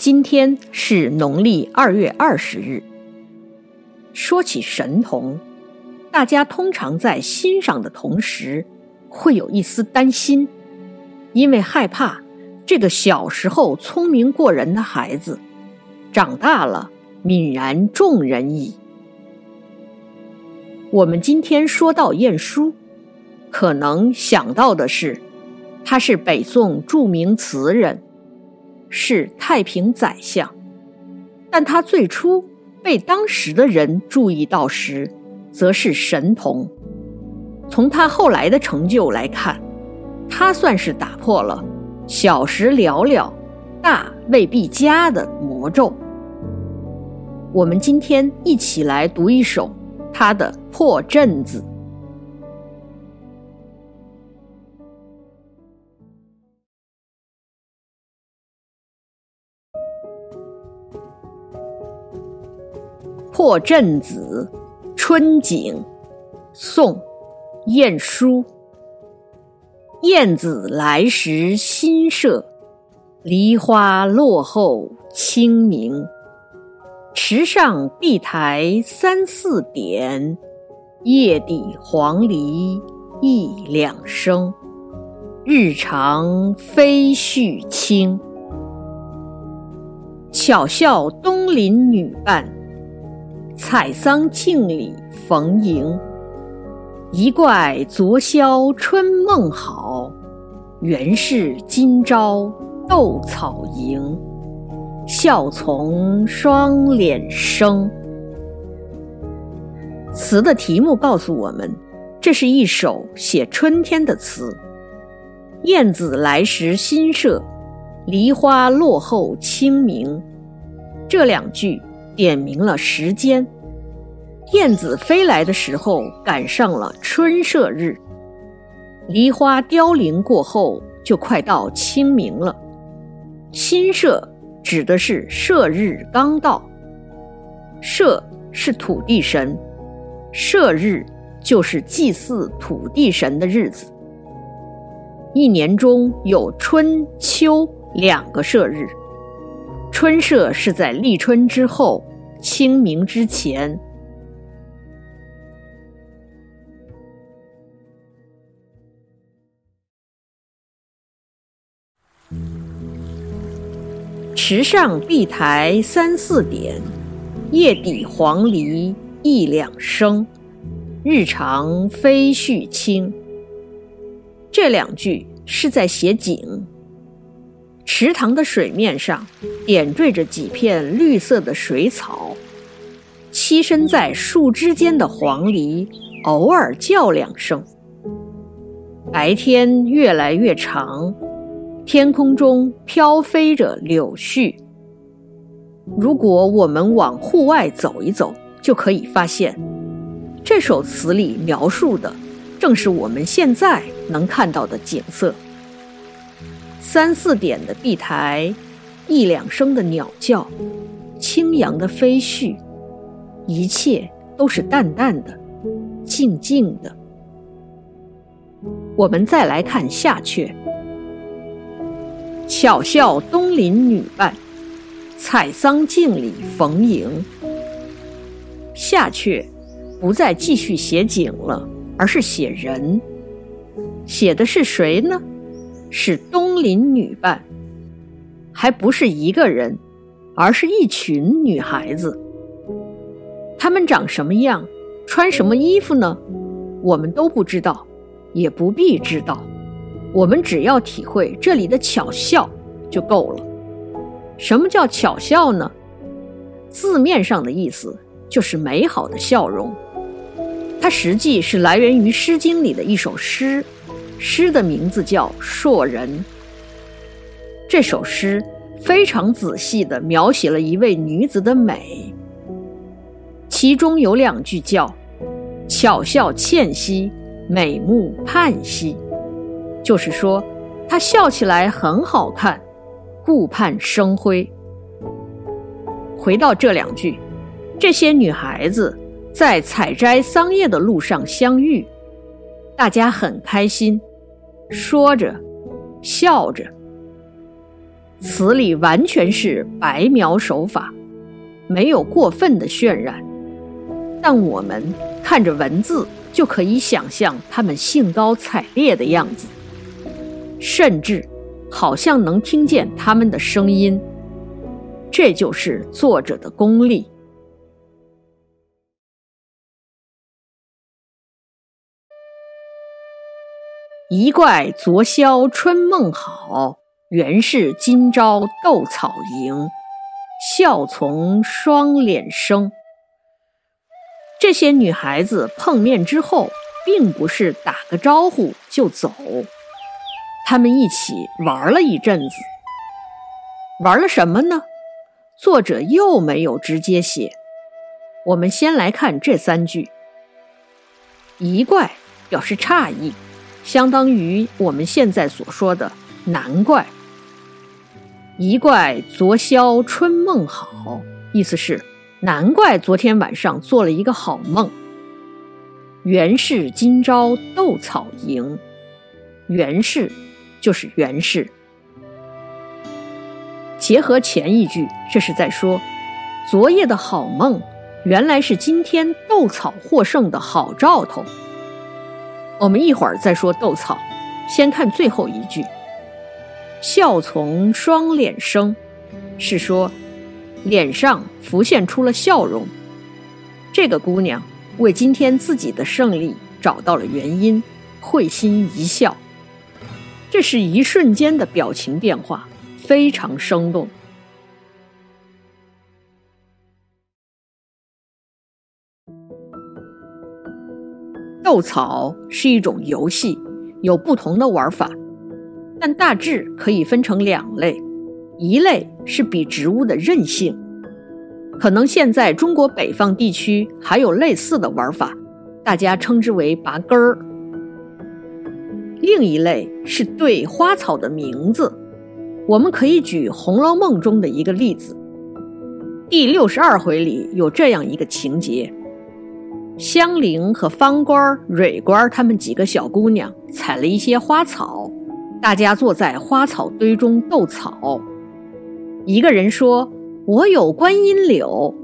今天是农历二月二十日。说起神童，大家通常在欣赏的同时，会有一丝担心，因为害怕这个小时候聪明过人的孩子，长大了泯然众人矣。我们今天说到晏殊，可能想到的是，他是北宋著名词人。是太平宰相，但他最初被当时的人注意到时，则是神童。从他后来的成就来看，他算是打破了“小时了了，大未必佳”的魔咒。我们今天一起来读一首他的《破阵子》。破阵子·春景，宋·晏殊。燕子来时新社，梨花落后清明。池上碧苔三四点，叶底黄鹂一两声。日长飞絮轻，巧笑东邻女伴。采桑径里逢迎，一怪昨宵春梦好，原是今朝斗草营。笑从双脸生。词的题目告诉我们，这是一首写春天的词。燕子来时新社，梨花落后清明。这两句。点明了时间，燕子飞来的时候赶上了春社日，梨花凋零过后就快到清明了。新社指的是社日刚到，社是土地神，社日就是祭祀土地神的日子。一年中有春秋两个社日。春社是在立春之后，清明之前。池上碧苔三四点，叶底黄鹂一两声。日长飞絮轻。这两句是在写景。池塘的水面上点缀着几片绿色的水草，栖身在树枝间的黄鹂偶尔叫两声。白天越来越长，天空中飘飞着柳絮。如果我们往户外走一走，就可以发现，这首词里描述的正是我们现在能看到的景色。三四点的碧苔，一两声的鸟叫，轻扬的飞絮，一切都是淡淡的、静静的。我们再来看下阙：巧笑东邻女伴，采桑径里逢迎。下阙不再继续写景了，而是写人，写的是谁呢？是东邻女伴，还不是一个人，而是一群女孩子。她们长什么样，穿什么衣服呢？我们都不知道，也不必知道。我们只要体会这里的巧笑就够了。什么叫巧笑呢？字面上的意思就是美好的笑容。它实际是来源于《诗经》里的一首诗。诗的名字叫《硕人》。这首诗非常仔细地描写了一位女子的美，其中有两句叫“巧笑倩兮，美目盼兮”，就是说她笑起来很好看，顾盼生辉。回到这两句，这些女孩子在采摘桑叶的路上相遇，大家很开心。说着，笑着，词里完全是白描手法，没有过分的渲染，但我们看着文字就可以想象他们兴高采烈的样子，甚至好像能听见他们的声音。这就是作者的功力。一怪昨宵春梦好。原是今朝斗草营，笑从双脸生。这些女孩子碰面之后，并不是打个招呼就走，她们一起玩了一阵子。玩了什么呢？作者又没有直接写。我们先来看这三句：一怪表示诧异，相当于我们现在所说的难怪。一怪昨宵春梦好，意思是难怪昨天晚上做了一个好梦。原是今朝斗草营，原是就是原是。结合前一句，这是在说昨夜的好梦，原来是今天斗草获胜的好兆头。我们一会儿再说斗草，先看最后一句。笑从双脸生，是说脸上浮现出了笑容。这个姑娘为今天自己的胜利找到了原因，会心一笑。这是一瞬间的表情变化，非常生动。斗草是一种游戏，有不同的玩法。但大致可以分成两类，一类是比植物的韧性，可能现在中国北方地区还有类似的玩法，大家称之为拔根儿；另一类是对花草的名字，我们可以举《红楼梦》中的一个例子，第六十二回里有这样一个情节：香菱和方官、蕊官他们几个小姑娘采了一些花草。大家坐在花草堆中斗草，一个人说：“我有观音柳。”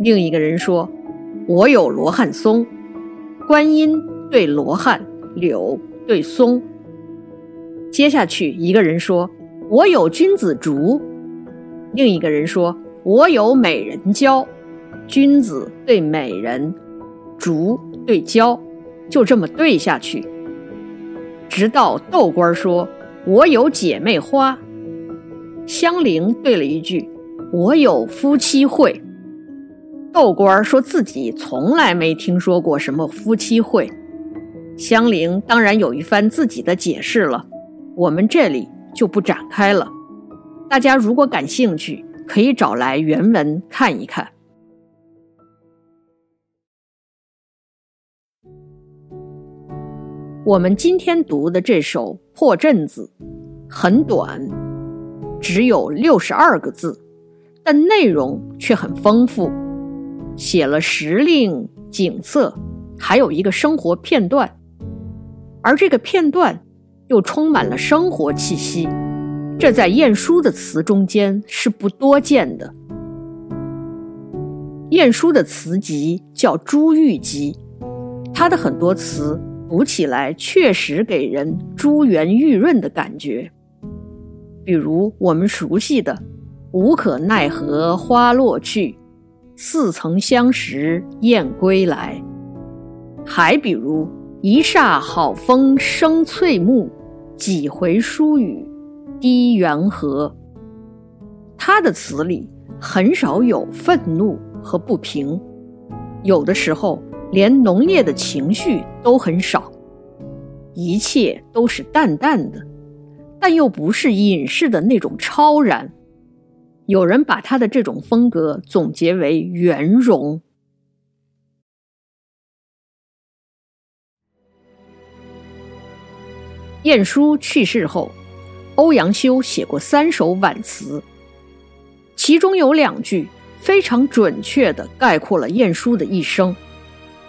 另一个人说：“我有罗汉松。”观音对罗汉，柳对松。接下去，一个人说：“我有君子竹。”另一个人说：“我有美人蕉。”君子对美人，竹对蕉，就这么对下去，直到豆官说。我有姐妹花，香菱对了一句：“我有夫妻会。”豆官说自己从来没听说过什么夫妻会，香菱当然有一番自己的解释了，我们这里就不展开了。大家如果感兴趣，可以找来原文看一看。我们今天读的这首《破阵子》很短，只有六十二个字，但内容却很丰富，写了时令、景色，还有一个生活片段，而这个片段又充满了生活气息，这在晏殊的词中间是不多见的。晏殊的词集叫《珠玉集》，他的很多词。读起来确实给人珠圆玉润的感觉，比如我们熟悉的“无可奈何花落去，似曾相识燕归来”，还比如“一霎好风生翠幕，几回疏雨滴圆河”。他的词里很少有愤怒和不平，有的时候。连浓烈的情绪都很少，一切都是淡淡的，但又不是隐士的那种超然。有人把他的这种风格总结为圆融。晏殊去世后，欧阳修写过三首挽词，其中有两句非常准确的概括了晏殊的一生。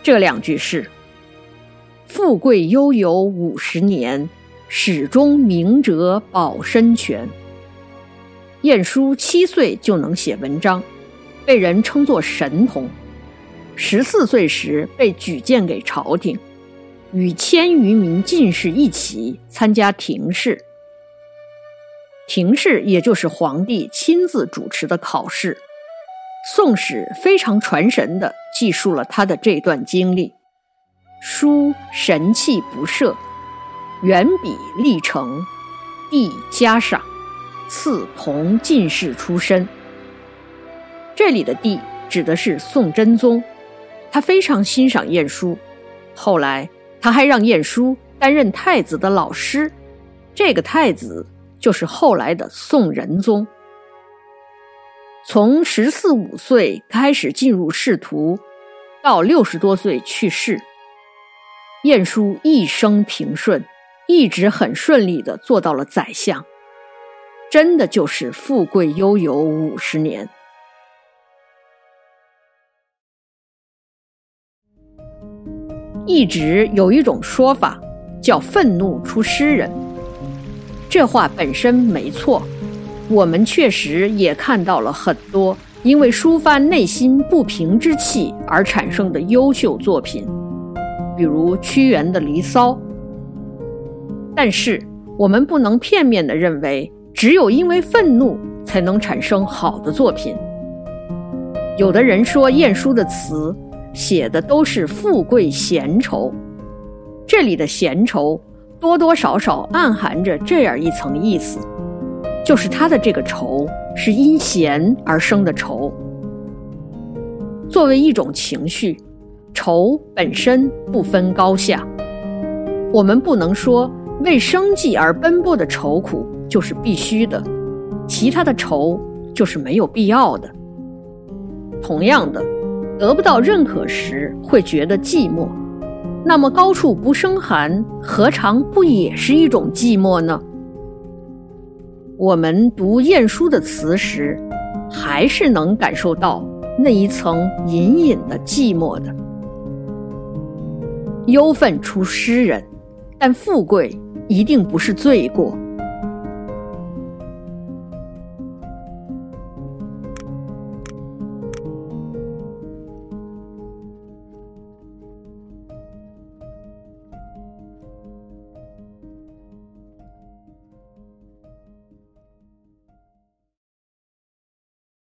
这两句是：“富贵悠游五十年，始终明哲保身权。”晏殊七岁就能写文章，被人称作神童。十四岁时被举荐给朝廷，与千余名进士一起参加廷试。廷试也就是皇帝亲自主持的考试。《宋史》非常传神地记述了他的这段经历。书神气不赦，原笔立成，帝嘉赏，赐同进士出身。这里的帝指的是宋真宗。他非常欣赏晏殊，后来他还让晏殊担任太子的老师，这个太子就是后来的宋仁宗。从十四五岁开始进入仕途，到六十多岁去世，晏殊一生平顺，一直很顺利的做到了宰相，真的就是富贵悠游五十年。一直有一种说法，叫“愤怒出诗人”。这话本身没错，我们确实也看到了很多因为抒发内心不平之气而产生的优秀作品，比如屈原的《离骚》。但是，我们不能片面地认为，只有因为愤怒才能产生好的作品。有的人说，晏殊的词。写的都是富贵闲愁，这里的闲愁多多少少暗含着这样一层意思，就是他的这个愁是因闲而生的愁。作为一种情绪，愁本身不分高下，我们不能说为生计而奔波的愁苦就是必须的，其他的愁就是没有必要的。同样的。得不到认可时会觉得寂寞，那么高处不胜寒，何尝不也是一种寂寞呢？我们读晏殊的词时，还是能感受到那一层隐隐的寂寞的。忧愤出诗人，但富贵一定不是罪过。